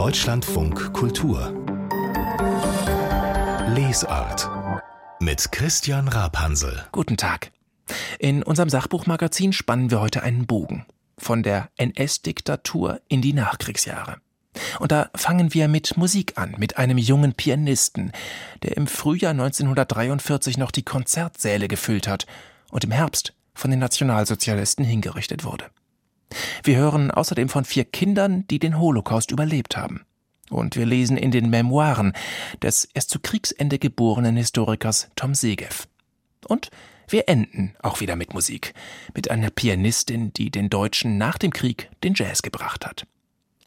Deutschlandfunk Kultur Lesart mit Christian Rapansel. Guten Tag. In unserem Sachbuchmagazin spannen wir heute einen Bogen von der NS-Diktatur in die Nachkriegsjahre. Und da fangen wir mit Musik an, mit einem jungen Pianisten, der im Frühjahr 1943 noch die Konzertsäle gefüllt hat und im Herbst von den Nationalsozialisten hingerichtet wurde. Wir hören außerdem von vier Kindern, die den Holocaust überlebt haben. Und wir lesen in den Memoiren des erst zu Kriegsende geborenen Historikers Tom Segev. Und wir enden auch wieder mit Musik, mit einer Pianistin, die den Deutschen nach dem Krieg den Jazz gebracht hat.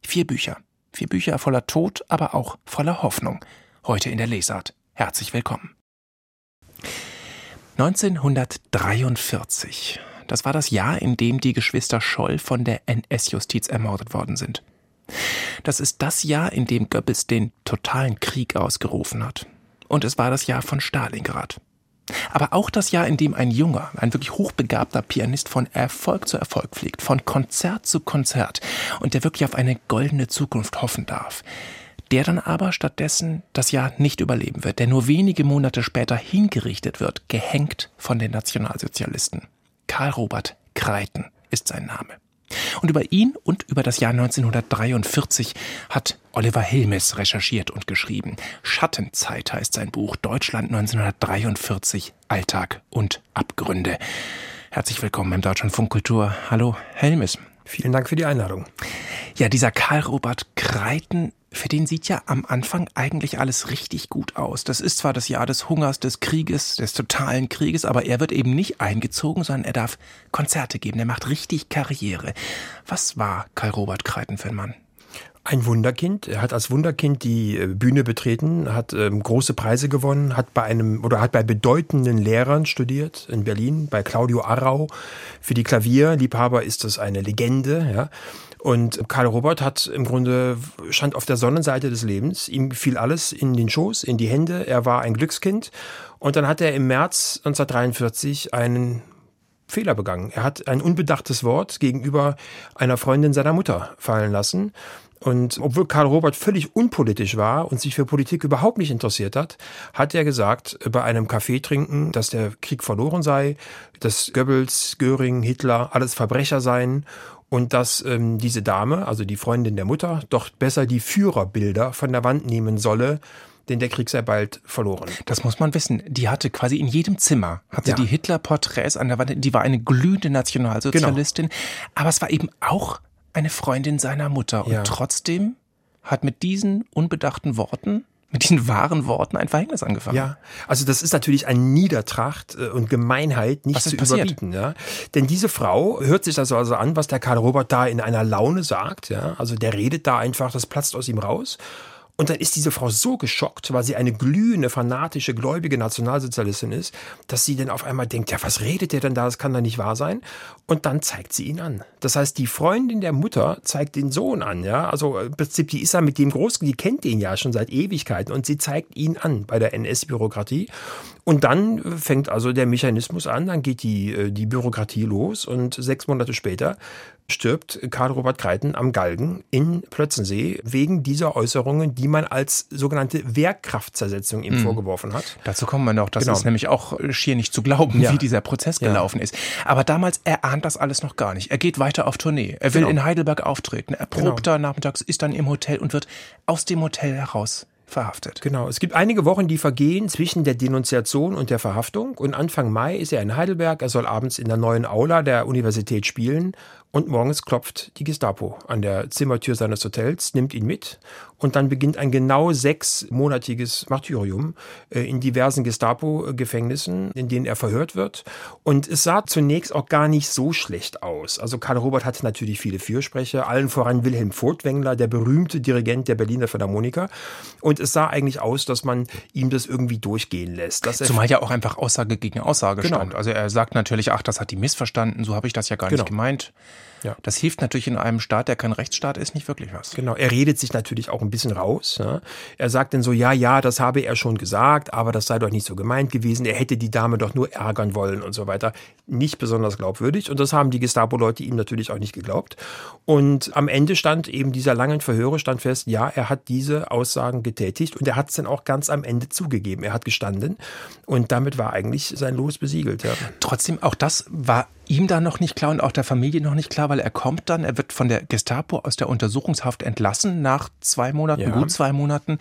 Vier Bücher, vier Bücher voller Tod, aber auch voller Hoffnung. Heute in der Lesart. Herzlich willkommen. 1943 das war das Jahr, in dem die Geschwister Scholl von der NS-Justiz ermordet worden sind. Das ist das Jahr, in dem Goebbels den totalen Krieg ausgerufen hat. Und es war das Jahr von Stalingrad. Aber auch das Jahr, in dem ein junger, ein wirklich hochbegabter Pianist von Erfolg zu Erfolg fliegt, von Konzert zu Konzert und der wirklich auf eine goldene Zukunft hoffen darf. Der dann aber stattdessen das Jahr nicht überleben wird, der nur wenige Monate später hingerichtet wird, gehängt von den Nationalsozialisten. Karl Robert Kreiten ist sein Name. Und über ihn und über das Jahr 1943 hat Oliver Hilmes recherchiert und geschrieben. Schattenzeit heißt sein Buch Deutschland 1943 Alltag und Abgründe. Herzlich willkommen im Deutschlandfunk Kultur. Hallo, Helmes. Vielen Dank für die Einladung. Ja, dieser Karl Robert Kreiten für den sieht ja am Anfang eigentlich alles richtig gut aus. Das ist zwar das Jahr des Hungers, des Krieges, des totalen Krieges, aber er wird eben nicht eingezogen, sondern er darf Konzerte geben. Er macht richtig Karriere. Was war Karl Robert Kreiten für ein Mann? Ein Wunderkind. Er hat als Wunderkind die äh, Bühne betreten, hat ähm, große Preise gewonnen, hat bei einem oder hat bei bedeutenden Lehrern studiert in Berlin, bei Claudio Arrau. Für die Klavierliebhaber ist das eine Legende. Ja. Und Karl Robert hat im Grunde stand auf der Sonnenseite des Lebens. Ihm fiel alles in den Schoß, in die Hände. Er war ein Glückskind. Und dann hat er im März 1943 einen Fehler begangen. Er hat ein unbedachtes Wort gegenüber einer Freundin seiner Mutter fallen lassen. Und obwohl Karl Robert völlig unpolitisch war und sich für Politik überhaupt nicht interessiert hat, hat er gesagt, bei einem Kaffee trinken, dass der Krieg verloren sei, dass Goebbels, Göring, Hitler alles Verbrecher seien und dass ähm, diese Dame, also die Freundin der Mutter, doch besser die Führerbilder von der Wand nehmen solle, denn der Krieg sei bald verloren. Das muss man wissen. Die hatte quasi in jedem Zimmer, hatte ja. die Hitler-Porträts an der Wand. Die war eine glühende Nationalsozialistin. Genau. Aber es war eben auch eine Freundin seiner Mutter. Und ja. trotzdem hat mit diesen unbedachten Worten mit diesen wahren Worten ein Verhängnis angefangen. Ja, also das ist natürlich ein Niedertracht äh, und Gemeinheit nicht zu passiert? überbieten. Ja? Denn diese Frau hört sich das also an, was der Karl Robert da in einer Laune sagt. Ja? Also der redet da einfach, das platzt aus ihm raus. Und dann ist diese Frau so geschockt, weil sie eine glühende, fanatische, gläubige Nationalsozialistin ist, dass sie dann auf einmal denkt, ja, was redet der denn da? Das kann doch nicht wahr sein. Und dann zeigt sie ihn an. Das heißt, die Freundin der Mutter zeigt den Sohn an, ja. Also im Prinzip, die ist ja mit dem groß, die kennt den ja schon seit Ewigkeiten und sie zeigt ihn an bei der NS-Bürokratie. Und dann fängt also der Mechanismus an, dann geht die, äh, die Bürokratie los und sechs Monate später stirbt Karl Robert Kreiten am Galgen in Plötzensee wegen dieser Äußerungen, die man als sogenannte Wehrkraftzersetzung ihm mhm. vorgeworfen hat. Dazu kommen wir noch. Das genau. ist nämlich auch schier nicht zu glauben, ja. wie dieser Prozess gelaufen ja. ist. Aber damals, er ahnt das alles noch gar nicht. Er geht weiter auf Tournee. Er will genau. in Heidelberg auftreten. Er probt genau. da nachmittags, ist dann im Hotel und wird aus dem Hotel heraus verhaftet. Genau. Es gibt einige Wochen, die vergehen zwischen der Denunziation und der Verhaftung. Und Anfang Mai ist er in Heidelberg. Er soll abends in der neuen Aula der Universität spielen. Und morgens klopft die Gestapo an der Zimmertür seines Hotels, nimmt ihn mit und dann beginnt ein genau sechsmonatiges Martyrium äh, in diversen Gestapo-Gefängnissen, in denen er verhört wird. Und es sah zunächst auch gar nicht so schlecht aus. Also Karl Robert hatte natürlich viele Fürsprecher, allen voran Wilhelm Furtwängler, der berühmte Dirigent der Berliner Philharmoniker. Und es sah eigentlich aus, dass man ihm das irgendwie durchgehen lässt. Zumal ja auch einfach Aussage gegen Aussage genau. stand. Also er sagt natürlich, ach, das hat die missverstanden, so habe ich das ja gar genau. nicht gemeint. Ja. Das hilft natürlich in einem Staat, der kein Rechtsstaat ist, nicht wirklich was. Genau, er redet sich natürlich auch ein bisschen raus. Ja. Er sagt dann so, ja, ja, das habe er schon gesagt, aber das sei doch nicht so gemeint gewesen. Er hätte die Dame doch nur ärgern wollen und so weiter. Nicht besonders glaubwürdig. Und das haben die Gestapo-Leute ihm natürlich auch nicht geglaubt. Und am Ende stand eben dieser langen Verhöre stand fest, ja, er hat diese Aussagen getätigt und er hat es dann auch ganz am Ende zugegeben. Er hat gestanden und damit war eigentlich sein Los besiegelt. Ja. Trotzdem, auch das war ihm da noch nicht klar und auch der Familie noch nicht klar, weil er kommt dann, er wird von der Gestapo aus der Untersuchungshaft entlassen nach zwei Monaten, ja. gut zwei Monaten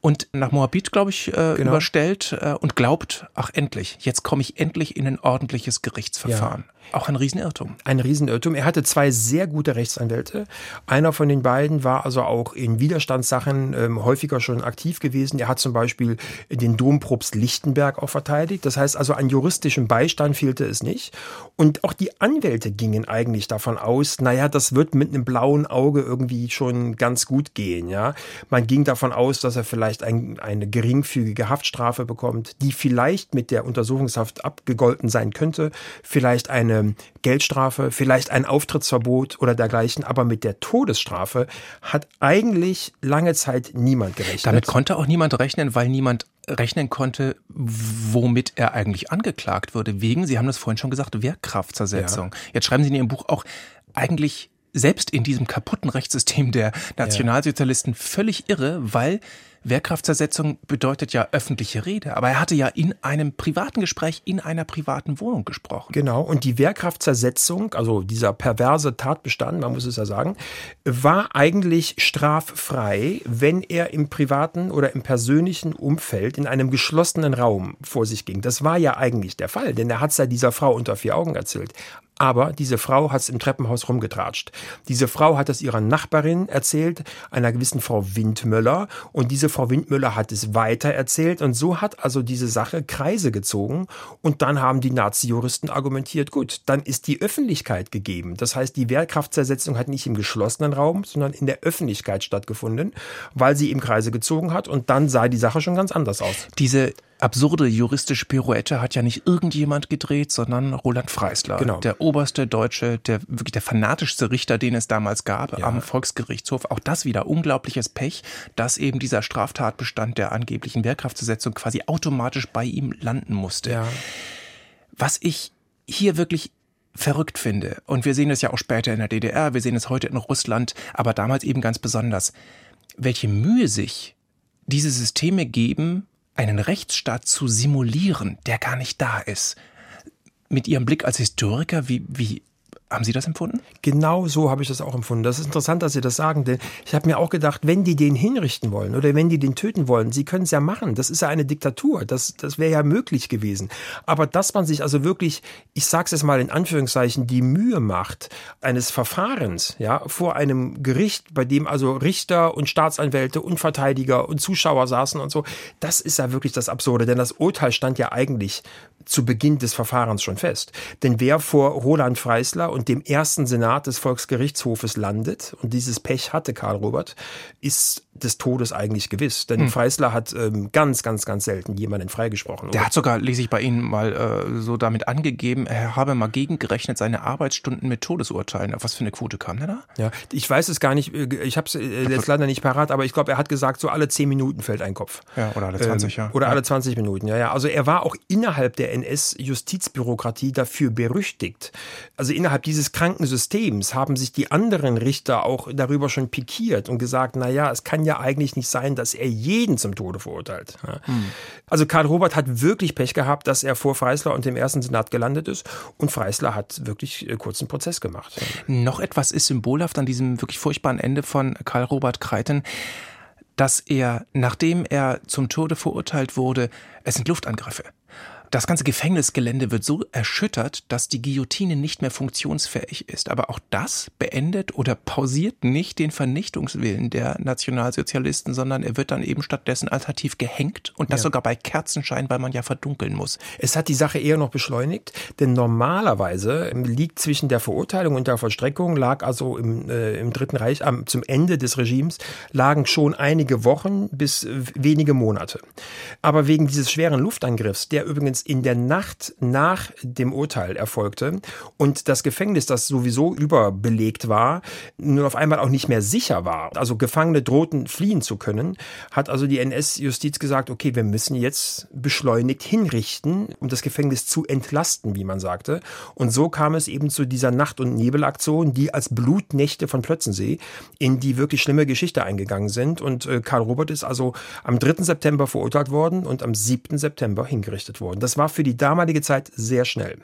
und nach Moabit, glaube ich, äh, genau. überstellt äh, und glaubt, ach endlich, jetzt komme ich endlich in ein ordentliches Gerichtsverfahren. Ja. Auch ein Riesenirrtum. Ein Riesenirrtum. Er hatte zwei sehr gute Rechtsanwälte. Einer von den beiden war also auch in Widerstandssachen ähm, häufiger schon aktiv gewesen. Er hat zum Beispiel den Dompropst Lichtenberg auch verteidigt. Das heißt also, an juristischem Beistand fehlte es nicht. Und auch die Anwälte gingen eigentlich davon aus, naja, das wird mit einem blauen Auge irgendwie schon ganz gut gehen. Ja, Man ging davon aus, dass er vielleicht ein, eine geringfügige Haftstrafe bekommt, die vielleicht mit der Untersuchungshaft abgegolten sein könnte. Vielleicht eine Geldstrafe, vielleicht ein Auftrittsverbot oder dergleichen, aber mit der Todesstrafe hat eigentlich lange Zeit niemand gerechnet. Damit konnte auch niemand rechnen, weil niemand rechnen konnte, womit er eigentlich angeklagt würde. Wegen, Sie haben das vorhin schon gesagt, Wehrkraftzersetzung. Ja. Jetzt schreiben Sie in Ihrem Buch auch eigentlich selbst in diesem kaputten Rechtssystem der Nationalsozialisten ja. völlig irre, weil Wehrkraftzersetzung bedeutet ja öffentliche Rede, aber er hatte ja in einem privaten Gespräch in einer privaten Wohnung gesprochen. Genau, und die Wehrkraftzersetzung, also dieser perverse Tatbestand, man muss es ja sagen, war eigentlich straffrei, wenn er im privaten oder im persönlichen Umfeld in einem geschlossenen Raum vor sich ging. Das war ja eigentlich der Fall, denn er hat es ja dieser Frau unter vier Augen erzählt. Aber diese Frau hat es im Treppenhaus rumgetratscht. Diese Frau hat es ihrer Nachbarin erzählt, einer gewissen Frau Windmöller. Und diese Frau Windmöller hat es weiter erzählt. Und so hat also diese Sache Kreise gezogen. Und dann haben die Nazi-Juristen argumentiert, gut, dann ist die Öffentlichkeit gegeben. Das heißt, die Wehrkraftzersetzung hat nicht im geschlossenen Raum, sondern in der Öffentlichkeit stattgefunden, weil sie im Kreise gezogen hat. Und dann sah die Sache schon ganz anders aus. Diese absurde juristische Pirouette hat ja nicht irgendjemand gedreht, sondern Roland Freisler, genau. der oberste deutsche, der wirklich der fanatischste Richter, den es damals gab ja. am Volksgerichtshof. Auch das wieder unglaubliches Pech, dass eben dieser Straftatbestand der angeblichen Wehrkraftzersetzung quasi automatisch bei ihm landen musste. Ja. Was ich hier wirklich verrückt finde, und wir sehen es ja auch später in der DDR, wir sehen es heute in Russland, aber damals eben ganz besonders, welche Mühe sich diese Systeme geben, einen Rechtsstaat zu simulieren, der gar nicht da ist. Mit Ihrem Blick als Historiker, wie, wie haben Sie das empfunden? Genau so habe ich das auch empfunden. Das ist interessant, dass Sie das sagen, denn ich habe mir auch gedacht, wenn die den hinrichten wollen oder wenn die den töten wollen, sie können es ja machen. Das ist ja eine Diktatur. Das, das wäre ja möglich gewesen. Aber dass man sich also wirklich, ich sage es jetzt mal in Anführungszeichen, die Mühe macht eines Verfahrens, ja, vor einem Gericht, bei dem also Richter und Staatsanwälte und Verteidiger und Zuschauer saßen und so, das ist ja wirklich das Absurde, denn das Urteil stand ja eigentlich zu Beginn des Verfahrens schon fest. Denn wer vor Roland Freisler und dem ersten Senat des Volksgerichtshofes landet, und dieses Pech hatte Karl Robert, ist des Todes eigentlich gewiss. Denn hm. Freisler hat ähm, ganz, ganz, ganz selten jemanden freigesprochen. Der hat sogar, lese ich bei Ihnen mal äh, so damit angegeben, er habe mal gegengerechnet seine Arbeitsstunden mit Todesurteilen. Auf was für eine Quote kam der da? Ja, ich weiß es gar nicht, äh, ich habe es äh, jetzt leider nicht parat, aber ich glaube, er hat gesagt, so alle zehn Minuten fällt ein Kopf. Ja, oder alle 20, ähm, ja. Oder ja. alle 20 Minuten, ja, ja. Also er war auch innerhalb der NS-Justizbürokratie dafür berüchtigt. Also innerhalb dieses kranken Systems haben sich die anderen Richter auch darüber schon pikiert und gesagt, na ja, es kann ja eigentlich nicht sein, dass er jeden zum Tode verurteilt. Ja. Hm. Also Karl Robert hat wirklich Pech gehabt, dass er vor Freisler und dem ersten Senat gelandet ist und Freisler hat wirklich äh, kurzen Prozess gemacht. Noch etwas ist symbolhaft an diesem wirklich furchtbaren Ende von Karl Robert Kreiten dass er, nachdem er zum Tode verurteilt wurde, es sind Luftangriffe. Das ganze Gefängnisgelände wird so erschüttert, dass die Guillotine nicht mehr funktionsfähig ist. Aber auch das beendet oder pausiert nicht den Vernichtungswillen der Nationalsozialisten, sondern er wird dann eben stattdessen alternativ gehängt und das ja. sogar bei Kerzenschein, weil man ja verdunkeln muss. Es hat die Sache eher noch beschleunigt, denn normalerweise liegt zwischen der Verurteilung und der Vollstreckung, lag also im, äh, im Dritten Reich am, zum Ende des Regimes, lagen schon einige Wochen bis wenige Monate. Aber wegen dieses schweren Luftangriffs, der übrigens Kreitens in der Nacht nach dem Urteil erfolgte und das Gefängnis, das sowieso überbelegt war, nun auf einmal auch nicht mehr sicher war, also Gefangene drohten fliehen zu können, hat also die NS-Justiz gesagt, okay, wir müssen jetzt beschleunigt hinrichten, um das Gefängnis zu entlasten, wie man sagte. Und so kam es eben zu dieser Nacht- und Nebelaktion, die als Blutnächte von Plötzensee in die wirklich schlimme Geschichte eingegangen sind. Und äh, Karl Robert ist also am 3. September verurteilt worden und am 7. September hingerichtet worden. Das war für die damalige Zeit sehr schnell.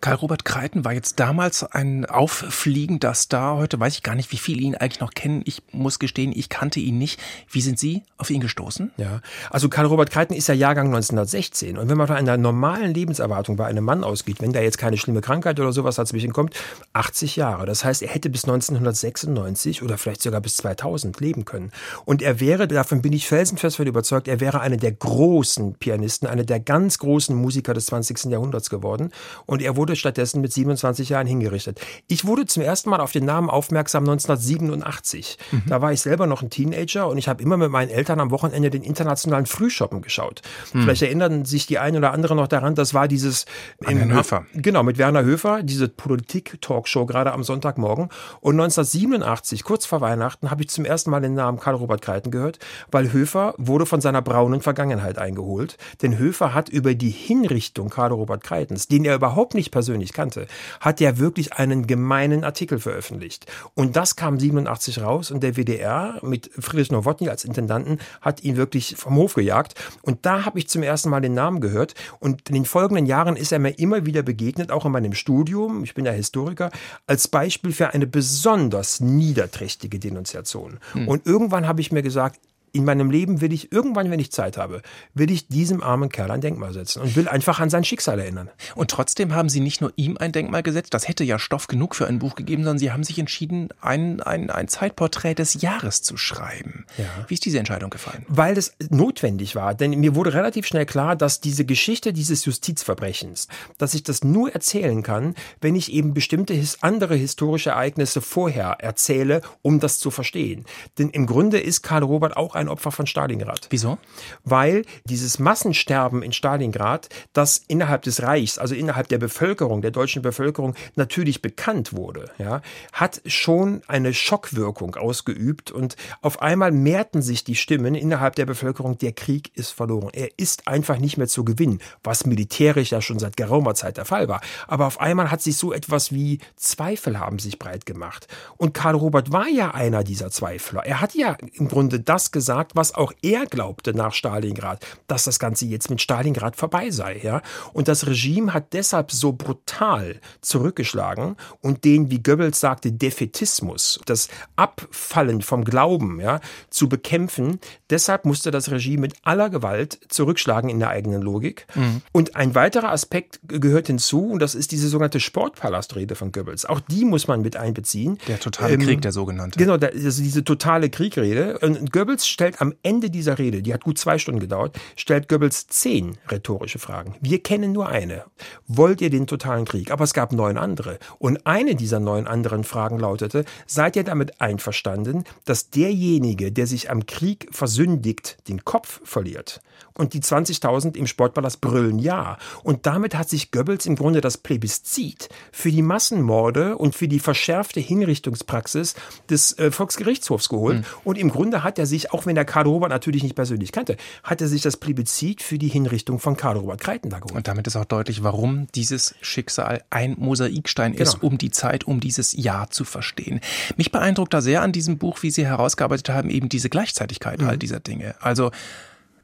Karl Robert Kreiten war jetzt damals ein auffliegender Star. Heute weiß ich gar nicht, wie viele ihn eigentlich noch kennen. Ich muss gestehen, ich kannte ihn nicht. Wie sind Sie auf ihn gestoßen? Ja, also Karl Robert Kreiten ist ja Jahrgang 1916. Und wenn man von einer normalen Lebenserwartung bei einem Mann ausgeht, wenn da jetzt keine schlimme Krankheit oder sowas dazwischen kommt, 80 Jahre. Das heißt, er hätte bis 1996 oder vielleicht sogar bis 2000 leben können. Und er wäre, davon bin ich felsenfest von überzeugt, er wäre einer der großen Pianisten, einer der ganz großen Musiker des 20. Jahrhunderts geworden. Und er wurde wurde stattdessen mit 27 Jahren hingerichtet. Ich wurde zum ersten Mal auf den Namen aufmerksam 1987. Mhm. Da war ich selber noch ein Teenager und ich habe immer mit meinen Eltern am Wochenende den internationalen Frühshoppen geschaut. Mhm. Vielleicht erinnern sich die einen oder anderen noch daran, das war dieses in, Höfer. Genau, mit Werner Höfer, diese Politik-Talkshow gerade am Sonntagmorgen. Und 1987, kurz vor Weihnachten, habe ich zum ersten Mal den Namen Karl Robert Kreiten gehört, weil Höfer wurde von seiner braunen Vergangenheit eingeholt. Denn Höfer hat über die Hinrichtung Karl Robert Kreitens, den er überhaupt nicht persönlich kannte, hat ja wirklich einen gemeinen Artikel veröffentlicht. Und das kam 87 raus und der WDR mit Friedrich Nowotny als Intendanten hat ihn wirklich vom Hof gejagt. Und da habe ich zum ersten Mal den Namen gehört. Und in den folgenden Jahren ist er mir immer wieder begegnet, auch in meinem Studium. Ich bin ja Historiker, als Beispiel für eine besonders niederträchtige Denunziation. Hm. Und irgendwann habe ich mir gesagt, in meinem Leben will ich irgendwann, wenn ich Zeit habe, will ich diesem armen Kerl ein Denkmal setzen und will einfach an sein Schicksal erinnern. Und trotzdem haben Sie nicht nur ihm ein Denkmal gesetzt, das hätte ja Stoff genug für ein Buch gegeben, sondern Sie haben sich entschieden, ein, ein, ein Zeitporträt des Jahres zu schreiben. Ja. Wie ist diese Entscheidung gefallen? Weil das notwendig war, denn mir wurde relativ schnell klar, dass diese Geschichte dieses Justizverbrechens, dass ich das nur erzählen kann, wenn ich eben bestimmte andere historische Ereignisse vorher erzähle, um das zu verstehen. Denn im Grunde ist Karl Robert auch ein Opfer von Stalingrad. Wieso? Weil dieses Massensterben in Stalingrad, das innerhalb des Reichs, also innerhalb der Bevölkerung, der deutschen Bevölkerung natürlich bekannt wurde, ja, hat schon eine Schockwirkung ausgeübt und auf einmal mehrten sich die Stimmen innerhalb der Bevölkerung, der Krieg ist verloren. Er ist einfach nicht mehr zu gewinnen, was militärisch ja schon seit geraumer Zeit der Fall war. Aber auf einmal hat sich so etwas wie Zweifel haben sich breit gemacht. Und Karl Robert war ja einer dieser Zweifler. Er hat ja im Grunde das gesagt, gesagt, was auch er glaubte nach Stalingrad, dass das Ganze jetzt mit Stalingrad vorbei sei. Ja? Und das Regime hat deshalb so brutal zurückgeschlagen und den, wie Goebbels sagte, Defetismus, das Abfallen vom Glauben ja, zu bekämpfen. Deshalb musste das Regime mit aller Gewalt zurückschlagen in der eigenen Logik. Mhm. Und ein weiterer Aspekt gehört hinzu, und das ist diese sogenannte Sportpalastrede von Goebbels. Auch die muss man mit einbeziehen. Der totale ähm, Krieg, der sogenannte. Genau, also diese totale Kriegrede. Und Goebbels stellt am Ende dieser Rede, die hat gut zwei Stunden gedauert, stellt Goebbels zehn rhetorische Fragen. Wir kennen nur eine. Wollt ihr den totalen Krieg? Aber es gab neun andere. Und eine dieser neun anderen Fragen lautete, seid ihr damit einverstanden, dass derjenige, der sich am Krieg versündigt, den Kopf verliert? Und die 20.000 im Sportpalast brüllen ja. Und damit hat sich Goebbels im Grunde das Plebiszit für die Massenmorde und für die verschärfte Hinrichtungspraxis des äh, Volksgerichtshofs geholt. Mhm. Und im Grunde hat er sich, auch wenn er Karl Robert natürlich nicht persönlich kannte, hat er sich das Plebiszit für die Hinrichtung von Karl Robert Kreiten da geholt. Und damit ist auch deutlich, warum dieses Schicksal ein Mosaikstein genau. ist, um die Zeit, um dieses Jahr zu verstehen. Mich beeindruckt da sehr an diesem Buch, wie Sie herausgearbeitet haben, eben diese Gleichzeitigkeit mhm. all dieser Dinge. Also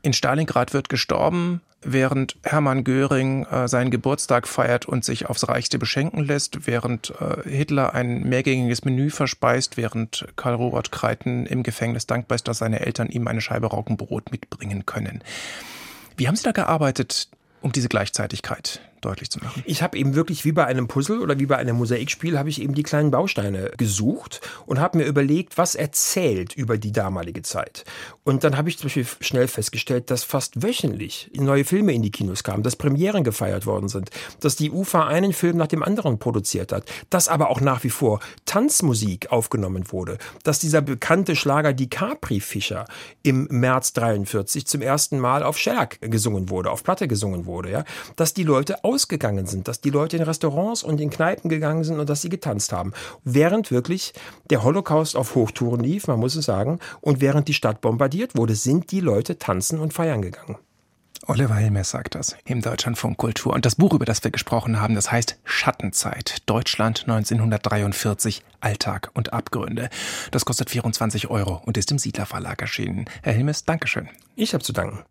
in Stalingrad wird gestorben, während Hermann Göring äh, seinen Geburtstag feiert und sich aufs Reichste beschenken lässt, während äh, Hitler ein mehrgängiges Menü verspeist, während Karl Robert Kreiten im Gefängnis dankbar ist, dass seine Eltern ihm eine Scheibe Raukenbrot mitbringen können. Wie haben Sie da gearbeitet, um diese Gleichzeitigkeit deutlich zu machen. Ich habe eben wirklich wie bei einem Puzzle oder wie bei einem Mosaikspiel habe ich eben die kleinen Bausteine gesucht und habe mir überlegt, was erzählt über die damalige Zeit. Und dann habe ich zum Beispiel schnell festgestellt, dass fast wöchentlich neue Filme in die Kinos kamen, dass Premieren gefeiert worden sind, dass die UFA einen Film nach dem anderen produziert hat, dass aber auch nach wie vor Tanzmusik aufgenommen wurde, dass dieser bekannte Schlager Die Capri-Fischer im März 43 zum ersten Mal auf Shellac gesungen wurde, auf Platte gesungen wurde, ja, dass die Leute ausgegangen sind, dass die Leute in Restaurants und in Kneipen gegangen sind und dass sie getanzt haben, während wirklich der Holocaust auf Hochtouren lief, man muss es sagen, und während die Stadt bombardiert wurde, sind die Leute tanzen und feiern gegangen. Oliver Helmes sagt das im Deutschlandfunk Kultur. Und das Buch, über das wir gesprochen haben, das heißt Schattenzeit. Deutschland 1943, Alltag und Abgründe. Das kostet 24 Euro und ist im Siedler Verlag erschienen. Herr Helmes, Dankeschön. Ich habe zu danken.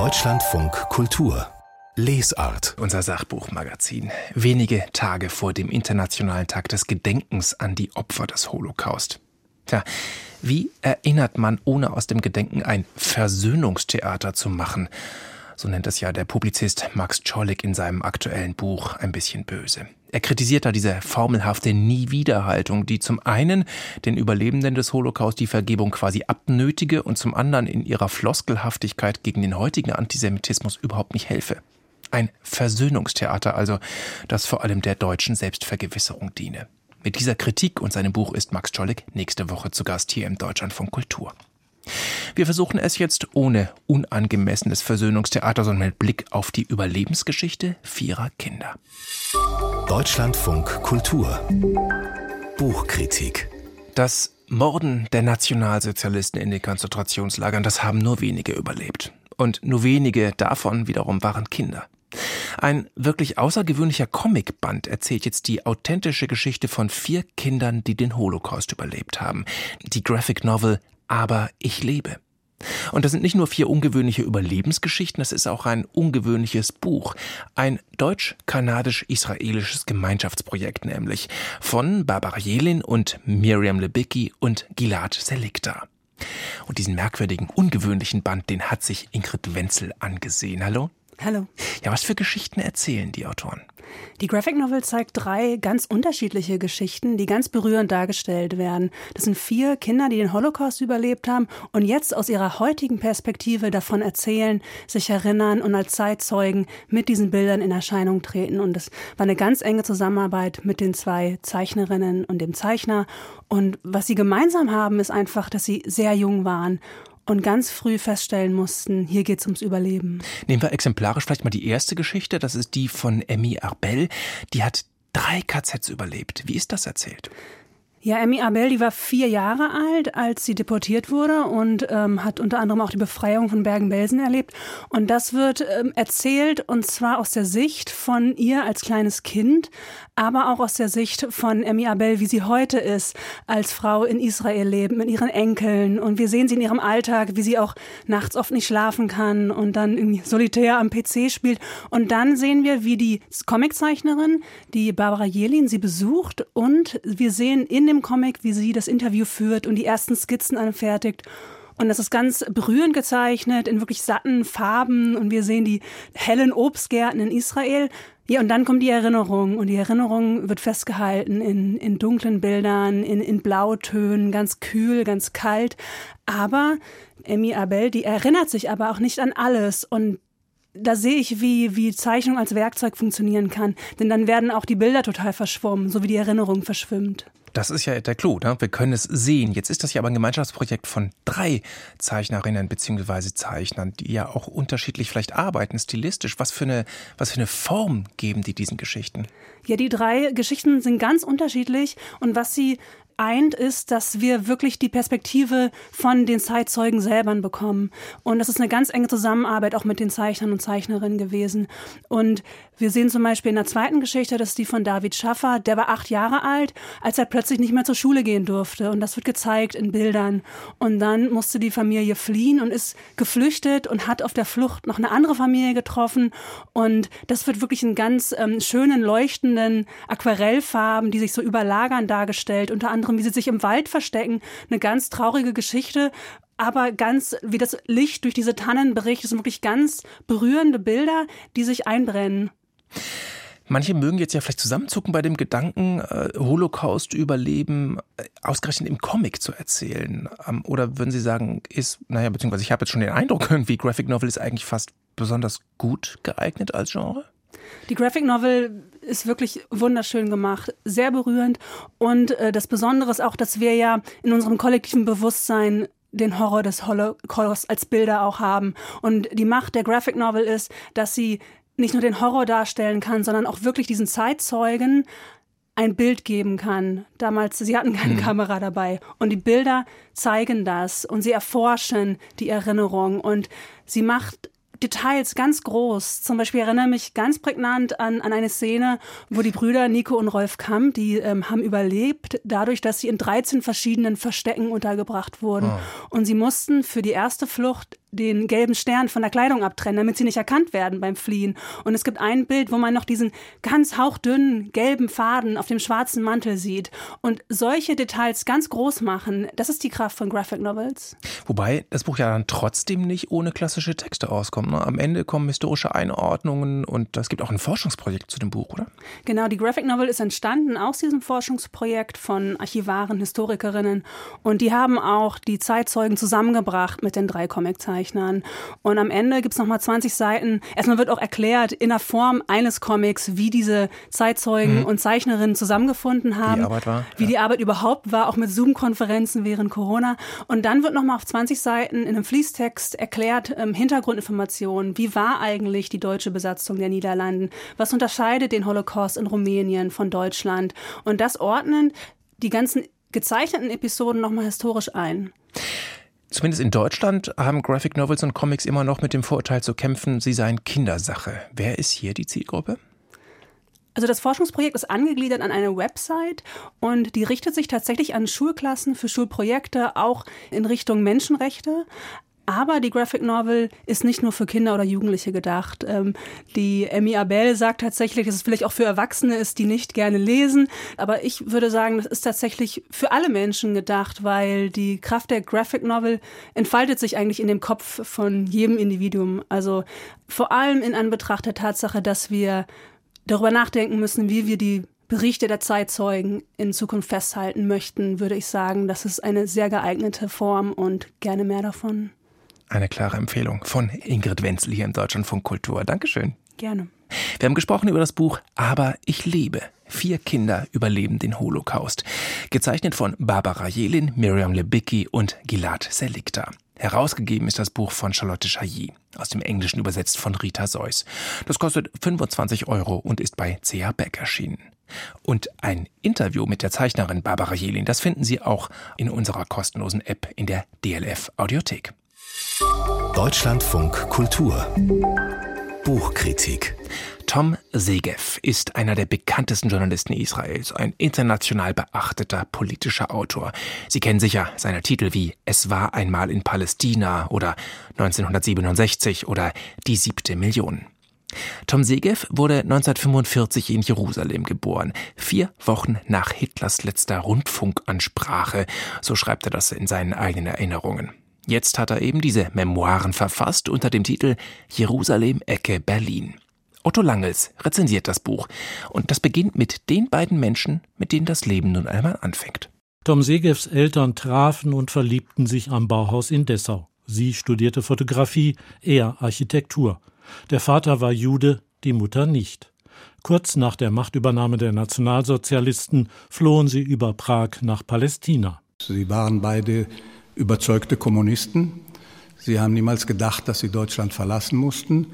Deutschlandfunk Kultur Lesart. Unser Sachbuchmagazin. Wenige Tage vor dem Internationalen Tag des Gedenkens an die Opfer des Holocaust. Tja, wie erinnert man, ohne aus dem Gedenken ein Versöhnungstheater zu machen? So nennt es ja der Publizist Max Czollik in seinem aktuellen Buch ein bisschen böse. Er kritisiert da diese formelhafte Nie-Wieder-Haltung, die zum einen den Überlebenden des Holocaust die Vergebung quasi abnötige und zum anderen in ihrer Floskelhaftigkeit gegen den heutigen Antisemitismus überhaupt nicht helfe. Ein Versöhnungstheater also, das vor allem der deutschen Selbstvergewisserung diene. Mit dieser Kritik und seinem Buch ist Max Czollik nächste Woche zu Gast hier im Deutschland von Kultur. Wir versuchen es jetzt ohne unangemessenes Versöhnungstheater, sondern mit Blick auf die Überlebensgeschichte vierer Kinder. Deutschlandfunk Kultur Buchkritik Das Morden der Nationalsozialisten in den Konzentrationslagern, das haben nur wenige überlebt. Und nur wenige davon wiederum waren Kinder. Ein wirklich außergewöhnlicher Comicband erzählt jetzt die authentische Geschichte von vier Kindern, die den Holocaust überlebt haben. Die Graphic Novel Aber ich lebe. Und das sind nicht nur vier ungewöhnliche Überlebensgeschichten, das ist auch ein ungewöhnliches Buch. Ein deutsch-kanadisch-israelisches Gemeinschaftsprojekt nämlich. Von Barbara Jelin und Miriam Lebicki und Gilad Selikta. Und diesen merkwürdigen, ungewöhnlichen Band, den hat sich Ingrid Wenzel angesehen. Hallo? Hallo. Ja, was für Geschichten erzählen die Autoren? Die Graphic Novel zeigt drei ganz unterschiedliche Geschichten, die ganz berührend dargestellt werden. Das sind vier Kinder, die den Holocaust überlebt haben und jetzt aus ihrer heutigen Perspektive davon erzählen, sich erinnern und als Zeitzeugen mit diesen Bildern in Erscheinung treten. Und es war eine ganz enge Zusammenarbeit mit den zwei Zeichnerinnen und dem Zeichner. Und was sie gemeinsam haben, ist einfach, dass sie sehr jung waren und ganz früh feststellen mussten, hier geht es ums Überleben. Nehmen wir exemplarisch vielleicht mal die erste Geschichte, das ist die von Emmy Arbel. Die hat drei KZs überlebt. Wie ist das erzählt? Ja, Emmy Abel, die war vier Jahre alt, als sie deportiert wurde und ähm, hat unter anderem auch die Befreiung von Bergen-Belsen erlebt. Und das wird ähm, erzählt und zwar aus der Sicht von ihr als kleines Kind, aber auch aus der Sicht von Emmy Abel, wie sie heute ist, als Frau in Israel lebt, mit ihren Enkeln. Und wir sehen sie in ihrem Alltag, wie sie auch nachts oft nicht schlafen kann und dann irgendwie solitär am PC spielt. Und dann sehen wir, wie die Comiczeichnerin, die Barbara Jelin, sie besucht und wir sehen in dem Comic, wie sie das Interview führt und die ersten Skizzen anfertigt. Und das ist ganz berührend gezeichnet, in wirklich satten Farben. Und wir sehen die hellen Obstgärten in Israel. Ja, und dann kommt die Erinnerung. Und die Erinnerung wird festgehalten in, in dunklen Bildern, in, in Blautönen, ganz kühl, ganz kalt. Aber Emmy Abel, die erinnert sich aber auch nicht an alles. Und da sehe ich, wie, wie Zeichnung als Werkzeug funktionieren kann. Denn dann werden auch die Bilder total verschwommen, so wie die Erinnerung verschwimmt. Das ist ja der Clou, ne? wir können es sehen. Jetzt ist das ja aber ein Gemeinschaftsprojekt von drei Zeichnerinnen bzw. Zeichnern, die ja auch unterschiedlich vielleicht arbeiten, stilistisch. Was für, eine, was für eine Form geben die diesen Geschichten? Ja, die drei Geschichten sind ganz unterschiedlich und was sie eint, ist, dass wir wirklich die Perspektive von den Zeitzeugen selber bekommen. Und das ist eine ganz enge Zusammenarbeit auch mit den Zeichnern und Zeichnerinnen gewesen. Und wir sehen zum Beispiel in der zweiten Geschichte, das ist die von David Schaffer, der war acht Jahre alt, als er plötzlich nicht mehr zur Schule gehen durfte. Und das wird gezeigt in Bildern. Und dann musste die Familie fliehen und ist geflüchtet und hat auf der Flucht noch eine andere Familie getroffen. Und das wird wirklich in ganz ähm, schönen, leuchtenden Aquarellfarben, die sich so überlagern, dargestellt. Unter anderem Mädchenchören, wie sie sich im Wald verstecken. Eine ganz traurige Geschichte, aber ganz, wie das Licht durch diese Tannen bricht. Das sind wirklich ganz berührende Bilder, die sich einbrennen. Manche mögen jetzt ja vielleicht zusammenzucken bei dem Gedanken, äh, Holocaust überleben äh, ausgerechnet im Comic zu erzählen. Ähm, oder würden Sie sagen, ist, naja, beziehungsweise ich habe jetzt schon den Eindruck, irgendwie Graphic Novel ist eigentlich fast besonders gut geeignet als Genre? Die Graphic Novel ist wirklich wunderschön gemacht, sehr berührend. Und äh, das Besondere ist auch, dass wir ja in unserem kollektiven Bewusstsein den Horror des Holocaust als Bilder auch haben. Und die Macht der Graphic Novel ist, dass sie nicht nur den Horror darstellen kann, sondern auch wirklich diesen Zeitzeugen ein Bild geben kann. Damals, sie hatten keine mhm. Kamera dabei. Und die Bilder zeigen das und sie erforschen die Erinnerung und sie macht Details ganz groß. Zum Beispiel erinnere mich ganz prägnant an, an eine Szene, wo die Brüder Nico und Rolf Kamp, die ähm, haben überlebt, dadurch, dass sie in 13 verschiedenen Verstecken untergebracht wurden. Oh. Und sie mussten für die erste Flucht den gelben Stern von der Kleidung abtrennen, damit sie nicht erkannt werden beim Fliehen. Und es gibt ein Bild, wo man noch diesen ganz hauchdünnen gelben Faden auf dem schwarzen Mantel sieht. Und solche Details ganz groß machen, das ist die Kraft von Graphic Novels. Wobei das Buch ja dann trotzdem nicht ohne klassische Texte auskommt. Ne? Am Ende kommen historische Einordnungen und es gibt auch ein Forschungsprojekt zu dem Buch, oder? Genau, die Graphic Novel ist entstanden aus diesem Forschungsprojekt von Archivaren, Historikerinnen. Und die haben auch die Zeitzeugen zusammengebracht mit den drei Comiczeichnern. Zeichnern. Und am Ende gibt es nochmal 20 Seiten. Erstmal wird auch erklärt in der Form eines Comics, wie diese Zeitzeugen mhm. und Zeichnerinnen zusammengefunden haben. Wie die Arbeit war. Wie ja. die Arbeit überhaupt war, auch mit Zoom-Konferenzen während Corona. Und dann wird nochmal auf 20 Seiten in einem Fließtext erklärt, ähm, Hintergrundinformationen. Wie war eigentlich die deutsche Besatzung der Niederlanden? Was unterscheidet den Holocaust in Rumänien von Deutschland? Und das ordnen die ganzen gezeichneten Episoden nochmal historisch ein. Zumindest in Deutschland haben Graphic Novels und Comics immer noch mit dem Vorurteil zu kämpfen, sie seien Kindersache. Wer ist hier die Zielgruppe? Also das Forschungsprojekt ist angegliedert an eine Website und die richtet sich tatsächlich an Schulklassen für Schulprojekte, auch in Richtung Menschenrechte. Aber die Graphic Novel ist nicht nur für Kinder oder Jugendliche gedacht. Ähm, die Emmy Abel sagt tatsächlich, dass es vielleicht auch für Erwachsene ist, die nicht gerne lesen. Aber ich würde sagen, das ist tatsächlich für alle Menschen gedacht, weil die Kraft der Graphic Novel entfaltet sich eigentlich in dem Kopf von jedem Individuum. Also vor allem in Anbetracht der Tatsache, dass wir darüber nachdenken müssen, wie wir die Berichte der Zeitzeugen in Zukunft festhalten möchten, würde ich sagen, das ist eine sehr geeignete Form und gerne mehr davon. Eine klare Empfehlung von Ingrid Wenzel hier im Deutschlandfunk Kultur. Dankeschön. Gerne. Wir haben gesprochen über das Buch Aber ich lebe. Vier Kinder überleben den Holocaust. Gezeichnet von Barbara Jelin, Miriam Lebicki und Gilad Selikta. Herausgegeben ist das Buch von Charlotte Chailly, aus dem Englischen übersetzt von Rita Seuss. Das kostet 25 Euro und ist bei C.A. Beck erschienen. Und ein Interview mit der Zeichnerin Barbara Jelin, das finden Sie auch in unserer kostenlosen App in der DLF Audiothek. Deutschlandfunk Kultur Buchkritik Tom Segev ist einer der bekanntesten Journalisten Israels, ein international beachteter politischer Autor. Sie kennen sicher seine Titel wie Es war einmal in Palästina oder 1967 oder Die siebte Million. Tom Segev wurde 1945 in Jerusalem geboren, vier Wochen nach Hitlers letzter Rundfunkansprache, so schreibt er das in seinen eigenen Erinnerungen. Jetzt hat er eben diese Memoiren verfasst unter dem Titel Jerusalem Ecke Berlin. Otto Langels rezensiert das Buch und das beginnt mit den beiden Menschen, mit denen das Leben nun einmal anfängt. Tom Segevs Eltern trafen und verliebten sich am Bauhaus in Dessau. Sie studierte Fotografie, er Architektur. Der Vater war Jude, die Mutter nicht. Kurz nach der Machtübernahme der Nationalsozialisten flohen sie über Prag nach Palästina. Sie waren beide überzeugte Kommunisten. Sie haben niemals gedacht, dass sie Deutschland verlassen mussten.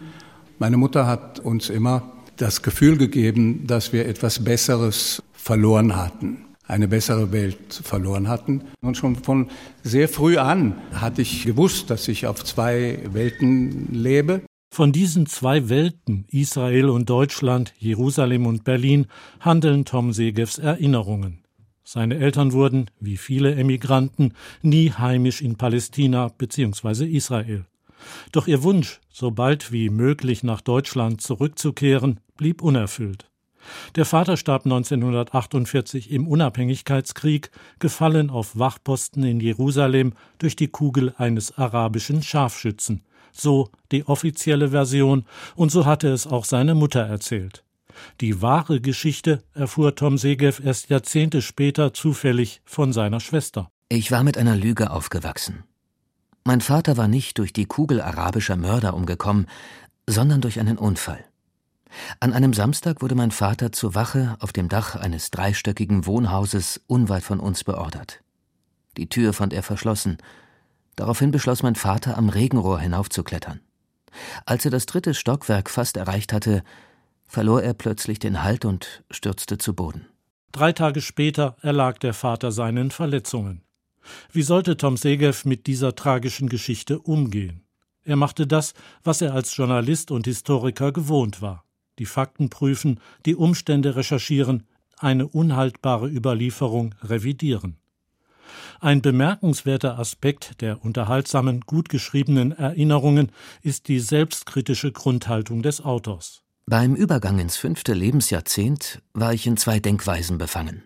Meine Mutter hat uns immer das Gefühl gegeben, dass wir etwas Besseres verloren hatten, eine bessere Welt verloren hatten. Und schon von sehr früh an hatte ich gewusst, dass ich auf zwei Welten lebe. Von diesen zwei Welten, Israel und Deutschland, Jerusalem und Berlin, handeln Tom Segevs Erinnerungen. Seine Eltern wurden, wie viele Emigranten, nie heimisch in Palästina bzw. Israel. Doch ihr Wunsch, so bald wie möglich nach Deutschland zurückzukehren, blieb unerfüllt. Der Vater starb 1948 im Unabhängigkeitskrieg, gefallen auf Wachposten in Jerusalem durch die Kugel eines arabischen Scharfschützen. So die offizielle Version, und so hatte es auch seine Mutter erzählt. Die wahre Geschichte erfuhr Tom Segev erst Jahrzehnte später zufällig von seiner Schwester. Ich war mit einer Lüge aufgewachsen. Mein Vater war nicht durch die Kugel arabischer Mörder umgekommen, sondern durch einen Unfall. An einem Samstag wurde mein Vater zur Wache auf dem Dach eines dreistöckigen Wohnhauses unweit von uns beordert. Die Tür fand er verschlossen. Daraufhin beschloss mein Vater, am Regenrohr hinaufzuklettern. Als er das dritte Stockwerk fast erreicht hatte, verlor er plötzlich den Halt und stürzte zu Boden. Drei Tage später erlag der Vater seinen Verletzungen. Wie sollte Tom Segev mit dieser tragischen Geschichte umgehen? Er machte das, was er als Journalist und Historiker gewohnt war die Fakten prüfen, die Umstände recherchieren, eine unhaltbare Überlieferung revidieren. Ein bemerkenswerter Aspekt der unterhaltsamen, gut geschriebenen Erinnerungen ist die selbstkritische Grundhaltung des Autors. Beim Übergang ins fünfte Lebensjahrzehnt war ich in zwei Denkweisen befangen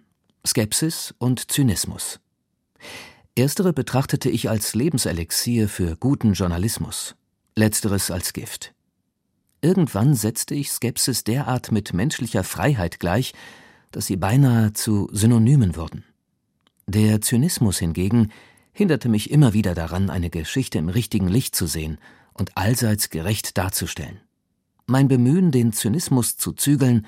Skepsis und Zynismus. Erstere betrachtete ich als Lebenselixier für guten Journalismus, letzteres als Gift. Irgendwann setzte ich Skepsis derart mit menschlicher Freiheit gleich, dass sie beinahe zu Synonymen wurden. Der Zynismus hingegen hinderte mich immer wieder daran, eine Geschichte im richtigen Licht zu sehen und allseits gerecht darzustellen. Mein Bemühen, den Zynismus zu zügeln,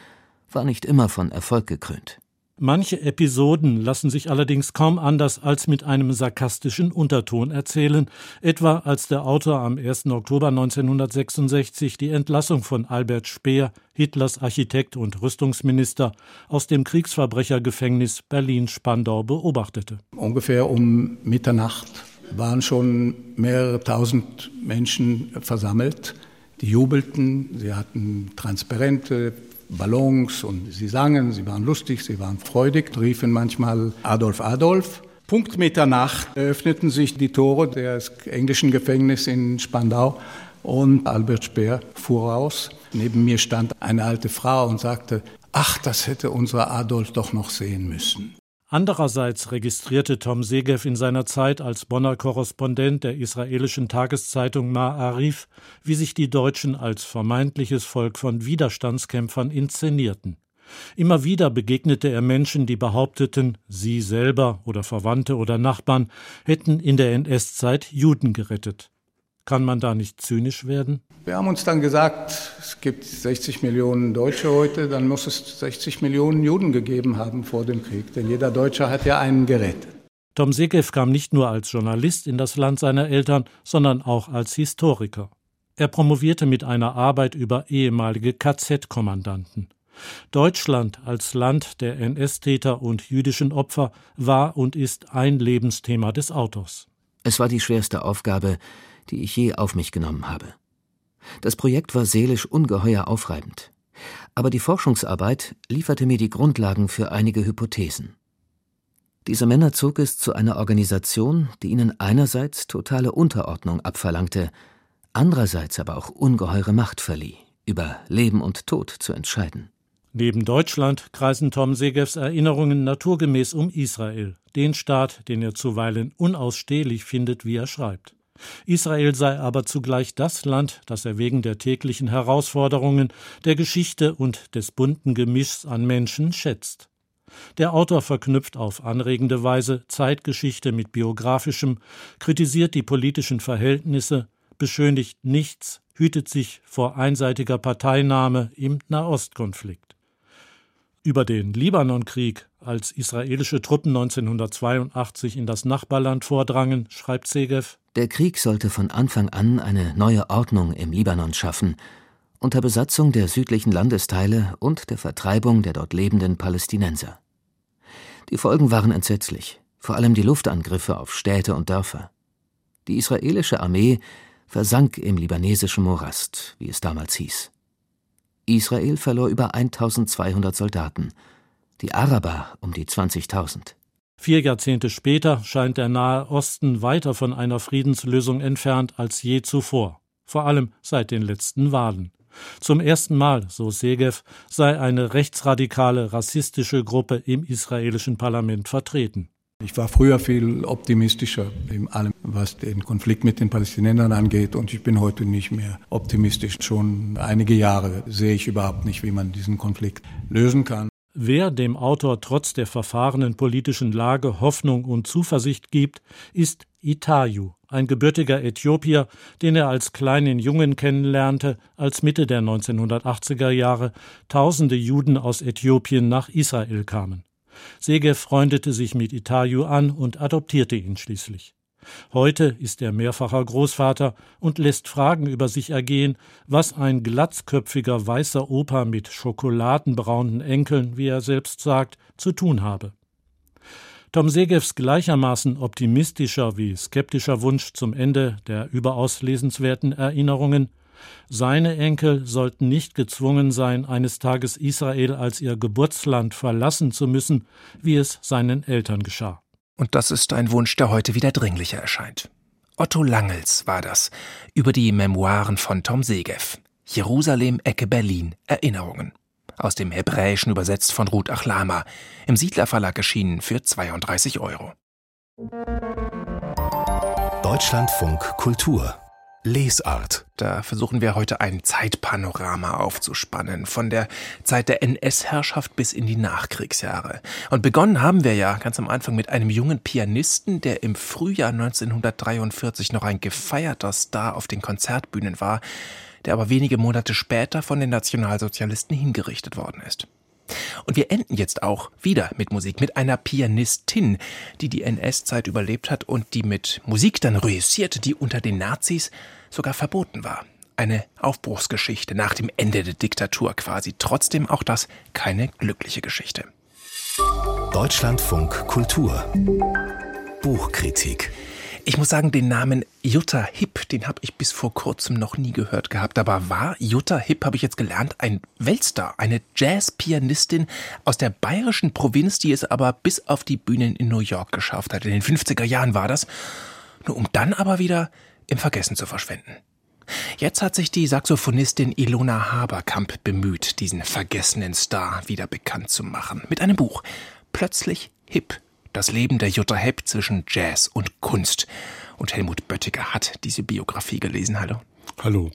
war nicht immer von Erfolg gekrönt. Manche Episoden lassen sich allerdings kaum anders als mit einem sarkastischen Unterton erzählen, etwa als der Autor am 1. Oktober 1966 die Entlassung von Albert Speer, Hitlers Architekt und Rüstungsminister, aus dem Kriegsverbrechergefängnis Berlin-Spandau beobachtete. Ungefähr um Mitternacht waren schon mehrere tausend Menschen versammelt. Die jubelten, sie hatten Transparente, Ballons und sie sangen, sie waren lustig, sie waren freudig, riefen manchmal Adolf Adolf. Punkt Mitternacht eröffneten sich die Tore des englischen Gefängnisses in Spandau und Albert Speer fuhr raus. Neben mir stand eine alte Frau und sagte, ach, das hätte unser Adolf doch noch sehen müssen. Andererseits registrierte Tom Segev in seiner Zeit als Bonner Korrespondent der israelischen Tageszeitung Ma'arif, wie sich die Deutschen als vermeintliches Volk von Widerstandskämpfern inszenierten. Immer wieder begegnete er Menschen, die behaupteten, sie selber oder Verwandte oder Nachbarn hätten in der NS-Zeit Juden gerettet. Kann man da nicht zynisch werden? Wir haben uns dann gesagt, es gibt 60 Millionen Deutsche heute, dann muss es 60 Millionen Juden gegeben haben vor dem Krieg, denn jeder Deutsche hat ja einen gerettet. Tom Segev kam nicht nur als Journalist in das Land seiner Eltern, sondern auch als Historiker. Er promovierte mit einer Arbeit über ehemalige KZ-Kommandanten. Deutschland als Land der NS-Täter und jüdischen Opfer war und ist ein Lebensthema des Autors. Es war die schwerste Aufgabe, die ich je auf mich genommen habe. Das Projekt war seelisch ungeheuer aufreibend, aber die Forschungsarbeit lieferte mir die Grundlagen für einige Hypothesen. Diese Männer zog es zu einer Organisation, die ihnen einerseits totale Unterordnung abverlangte, andererseits aber auch ungeheure Macht verlieh, über Leben und Tod zu entscheiden. Neben Deutschland kreisen Tom Segevs Erinnerungen naturgemäß um Israel, den Staat, den er zuweilen unausstehlich findet, wie er schreibt. Israel sei aber zugleich das Land, das er wegen der täglichen Herausforderungen, der Geschichte und des bunten Gemischs an Menschen schätzt. Der Autor verknüpft auf anregende Weise Zeitgeschichte mit biografischem, kritisiert die politischen Verhältnisse, beschönigt nichts, hütet sich vor einseitiger Parteinahme im Nahostkonflikt. Über den Libanonkrieg, als israelische Truppen 1982 in das Nachbarland vordrangen, schreibt Segev der Krieg sollte von Anfang an eine neue Ordnung im Libanon schaffen, unter Besatzung der südlichen Landesteile und der Vertreibung der dort lebenden Palästinenser. Die Folgen waren entsetzlich, vor allem die Luftangriffe auf Städte und Dörfer. Die israelische Armee versank im libanesischen Morast, wie es damals hieß. Israel verlor über 1200 Soldaten, die Araber um die 20.000. Vier Jahrzehnte später scheint der Nahe Osten weiter von einer Friedenslösung entfernt als je zuvor, vor allem seit den letzten Wahlen. Zum ersten Mal, so Segev, sei eine rechtsradikale, rassistische Gruppe im israelischen Parlament vertreten. Ich war früher viel optimistischer in allem, was den Konflikt mit den Palästinensern angeht und ich bin heute nicht mehr optimistisch. Schon einige Jahre sehe ich überhaupt nicht, wie man diesen Konflikt lösen kann. Wer dem Autor trotz der verfahrenen politischen Lage Hoffnung und Zuversicht gibt, ist Itayu, ein gebürtiger Äthiopier, den er als kleinen Jungen kennenlernte, als Mitte der 1980er Jahre tausende Juden aus Äthiopien nach Israel kamen. Sege freundete sich mit Itayu an und adoptierte ihn schließlich. Heute ist er mehrfacher Großvater und lässt Fragen über sich ergehen, was ein glatzköpfiger weißer Opa mit schokoladenbraunen Enkeln, wie er selbst sagt, zu tun habe. Tom Segevs gleichermaßen optimistischer wie skeptischer Wunsch zum Ende der überaus lesenswerten Erinnerungen seine Enkel sollten nicht gezwungen sein, eines Tages Israel als ihr Geburtsland verlassen zu müssen, wie es seinen Eltern geschah. Und das ist ein Wunsch, der heute wieder dringlicher erscheint. Otto Langels war das, über die Memoiren von Tom Segev. Jerusalem, Ecke Berlin, Erinnerungen. Aus dem Hebräischen übersetzt von Ruth Achlama, im Siedler Verlag erschienen für 32 Euro. Deutschlandfunk Kultur Lesart. Da versuchen wir heute ein Zeitpanorama aufzuspannen, von der Zeit der NS-Herrschaft bis in die Nachkriegsjahre. Und begonnen haben wir ja ganz am Anfang mit einem jungen Pianisten, der im Frühjahr 1943 noch ein gefeierter Star auf den Konzertbühnen war, der aber wenige Monate später von den Nationalsozialisten hingerichtet worden ist. Und wir enden jetzt auch wieder mit Musik, mit einer Pianistin, die die NS-Zeit überlebt hat und die mit Musik dann reüssierte, die unter den Nazis sogar verboten war. Eine Aufbruchsgeschichte nach dem Ende der Diktatur quasi. Trotzdem auch das keine glückliche Geschichte. Deutschlandfunk Kultur Buchkritik ich muss sagen, den Namen Jutta Hipp, den habe ich bis vor kurzem noch nie gehört gehabt. Aber war Jutta Hipp, habe ich jetzt gelernt, ein Weltstar, eine Jazzpianistin aus der bayerischen Provinz, die es aber bis auf die Bühnen in New York geschafft hat. In den 50er Jahren war das. Nur um dann aber wieder im Vergessen zu verschwinden. Jetzt hat sich die Saxophonistin Ilona Haberkamp bemüht, diesen vergessenen Star wieder bekannt zu machen. Mit einem Buch. Plötzlich hip das Leben der Jutta Hepp zwischen Jazz und Kunst. Und Helmut Böttiger hat diese Biografie gelesen. Hallo. Hallo.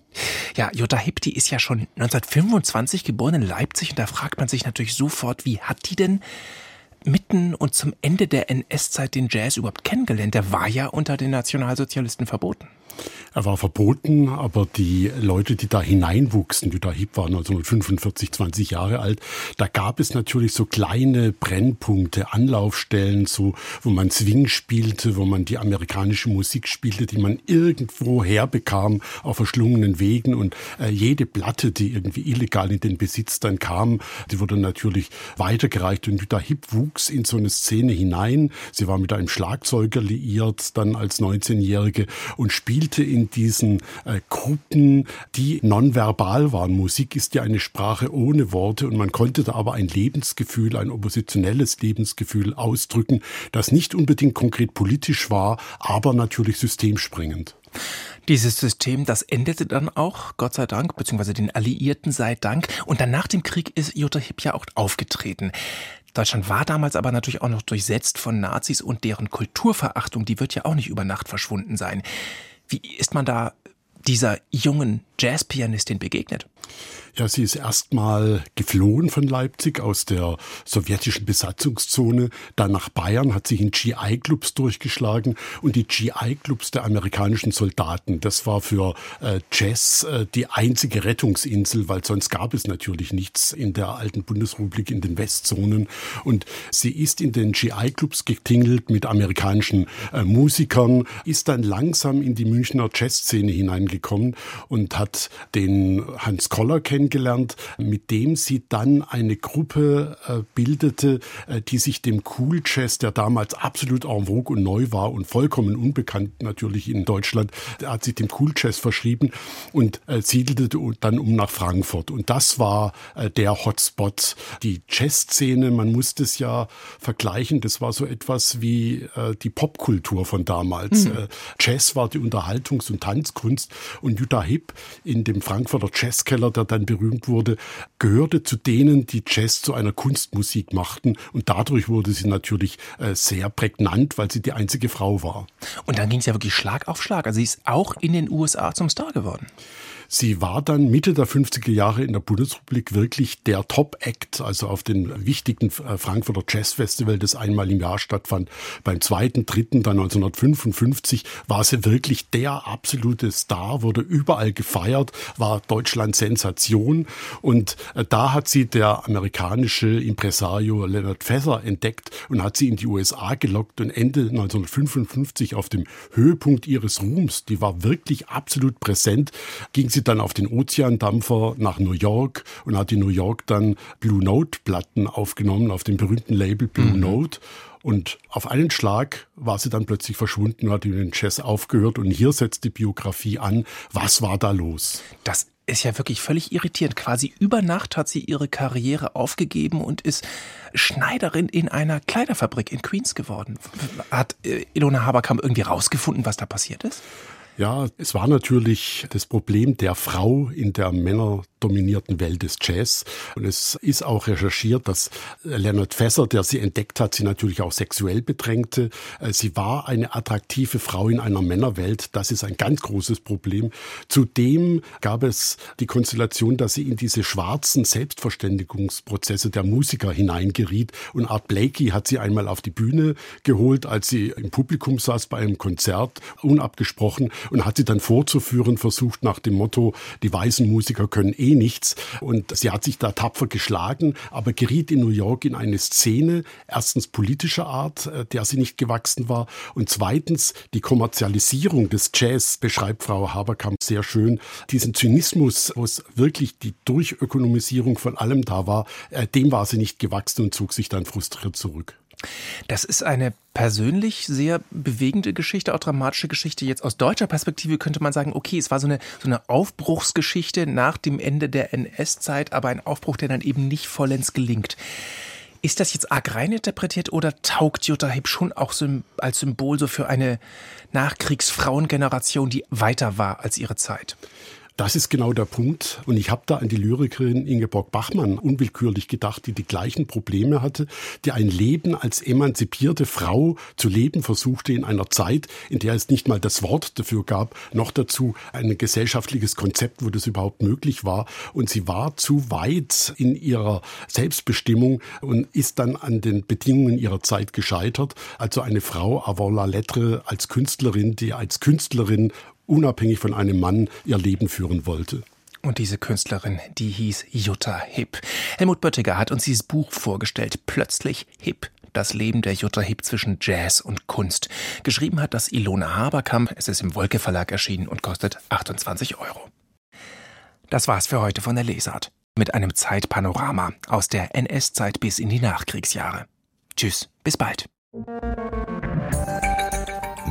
Ja, Jutta Hipp, die ist ja schon 1925 geboren in Leipzig und da fragt man sich natürlich sofort, wie hat die denn mitten und zum Ende der NS-Zeit den Jazz überhaupt kennengelernt? Der war ja unter den Nationalsozialisten verboten. Er war verboten, aber die Leute, die da hineinwuchsen, die da hip waren, also 45, 20 Jahre alt, da gab es natürlich so kleine Brennpunkte, Anlaufstellen, so, wo man Swing spielte, wo man die amerikanische Musik spielte, die man irgendwo herbekam auf verschlungenen Wegen und äh, jede Platte, die irgendwie illegal in den Besitz dann kam, die wurde natürlich weitergereicht und Jutta Hip wuchs in so eine Szene hinein. Sie war mit einem Schlagzeuger liiert, dann als 19-Jährige und spielte in diesen äh, Gruppen, die nonverbal waren. Musik ist ja eine Sprache ohne Worte und man konnte da aber ein Lebensgefühl, ein oppositionelles Lebensgefühl ausdrücken, das nicht unbedingt konkret politisch war, aber natürlich systemsprengend. Dieses System, das endete dann auch, Gott sei Dank, beziehungsweise den Alliierten sei Dank. Und dann nach dem Krieg ist Jutta Hipp ja auch aufgetreten. Deutschland war damals aber natürlich auch noch durchsetzt von Nazis und deren Kulturverachtung, die wird ja auch nicht über Nacht verschwunden sein. Wie ist man da dieser jungen Jazzpianistin begegnet? Ja, sie ist erstmal geflohen von Leipzig aus der sowjetischen Besatzungszone, dann nach Bayern, hat sich in GI-Clubs durchgeschlagen und die GI-Clubs der amerikanischen Soldaten, das war für äh, Jazz äh, die einzige Rettungsinsel, weil sonst gab es natürlich nichts in der alten Bundesrepublik in den Westzonen. Und sie ist in den GI-Clubs getingelt mit amerikanischen äh, Musikern, ist dann langsam in die Münchner Jazzszene hineingekommen und hat den Hans Koller kennengelernt, kennengelernt, mit dem sie dann eine Gruppe äh, bildete, äh, die sich dem Cool Jazz, der damals absolut en vogue und neu war und vollkommen unbekannt natürlich in Deutschland, hat sich dem Cool Jazz verschrieben und äh, siedelte dann um nach Frankfurt. Und das war der Hotspot. Die Jazzszene, man musste es ja vergleichen, das war so etwas wie die Popkultur von damals. Mhm. Jazz war die Unterhaltungs- und Tanzkunst und Jutta Hipp in dem Frankfurter Jazzkeller Schauspieler, der dann berühmt wurde, gehörte zu denen, die Jazz zu einer Kunstmusik machten. Und dadurch wurde sie natürlich äh, sehr prägnant, weil sie die einzige Frau war. Und dann ging es ja wirklich Schlag auf Schlag. Also sie ist auch in den USA zum Star geworden. Sie war dann Mitte der 50er Jahre in der Bundesrepublik wirklich der Top-Act, also auf den wichtigen äh, Frankfurter Jazz Festival, das einmal im Jahr stattfand. Beim zweiten, dritten, dann 1955 war sie wirklich der absolute Star, wurde überall gefeiert, war Deutschland Sensation. Und äh, da hat sie der amerikanische Impresario Leonard Feather entdeckt und hat sie in die USA gelockt und Ende 1955 auf dem Höhepunkt ihres Ruhms, die war wirklich absolut präsent, ging sie sie dann auf den Ozeandampfer nach New York und hat in New York dann Blue Note Platten aufgenommen auf dem berühmten Label Blue mhm. Note. Und auf einen Schlag war sie dann plötzlich verschwunden, hat in den Jazz aufgehört und hier setzt die Biografie an. Was war da los? Das ist ja wirklich völlig irritierend. Quasi über Nacht hat sie ihre Karriere aufgegeben und ist Schneiderin in einer Kleiderfabrik in Queens geworden. Hat äh, Ilona Haberkamp irgendwie rausgefunden, was da passiert ist? Ja, es war natürlich das Problem der Frau in der männerdominierten Welt des Jazz. Und es ist auch recherchiert, dass Leonard Fesser, der sie entdeckt hat, sie natürlich auch sexuell bedrängte. Äh, sie war eine attraktive Frau in einer Männerwelt. Das ist ein ganz großes Problem. Zudem gab es die Konstellation, dass sie in diese schwarzen Selbstverständigungsprozesse der Musiker hineingeriet. Und Art Blakey hat sie einmal auf die Bühne geholt, als sie im Publikum saß bei einem Konzert, unabgesprochen und hat sie dann vorzuführen versucht nach dem Motto, die weißen Musiker können eh nichts. Und sie hat sich da tapfer geschlagen, aber geriet in New York in eine Szene, erstens politischer Art, äh, der sie nicht gewachsen war, und zweitens die Kommerzialisierung des Jazz, beschreibt Frau Haberkamp sehr schön. Diesen Zynismus, wo es wirklich die Durchökonomisierung von allem da war, äh, dem war sie nicht gewachsen und zog sich dann frustriert zurück. Das ist eine persönlich sehr bewegende Geschichte, auch dramatische Geschichte. Jetzt aus deutscher Perspektive könnte man sagen, okay, es war so eine, so eine Aufbruchsgeschichte nach dem Ende der NS-Zeit, aber ein Aufbruch, der dann eben nicht vollends gelingt. Ist das jetzt arg reininterpretiert oder taugt Jutta Hipp schon auch als Symbol so für eine Nachkriegsfrauengeneration, die weiter war als ihre Zeit? Das ist genau der Punkt. Und ich habe da an die Lyrikerin Ingeborg Bachmann unwillkürlich gedacht, die die gleichen Probleme hatte, die ein Leben als emanzipierte Frau zu leben versuchte in einer Zeit, in der es nicht mal das Wort dafür gab, noch dazu ein gesellschaftliches Konzept, wo das überhaupt möglich war. Und sie war zu weit in ihrer Selbstbestimmung und ist dann an den Bedingungen ihrer Zeit gescheitert. Also eine Frau avant la lettre als Künstlerin, die als Künstlerin unabhängig von einem Mann ihr Leben führen wollte. Und diese Künstlerin, die hieß Jutta Hipp. Helmut Böttiger hat uns dieses Buch vorgestellt. Plötzlich Hipp. Das Leben der Jutta Hipp zwischen Jazz und Kunst. Geschrieben hat das Ilona Haberkamp. Es ist im Wolke Verlag erschienen und kostet 28 Euro. Das war's für heute von der Lesart. Mit einem Zeitpanorama aus der NS-Zeit bis in die Nachkriegsjahre. Tschüss, bis bald.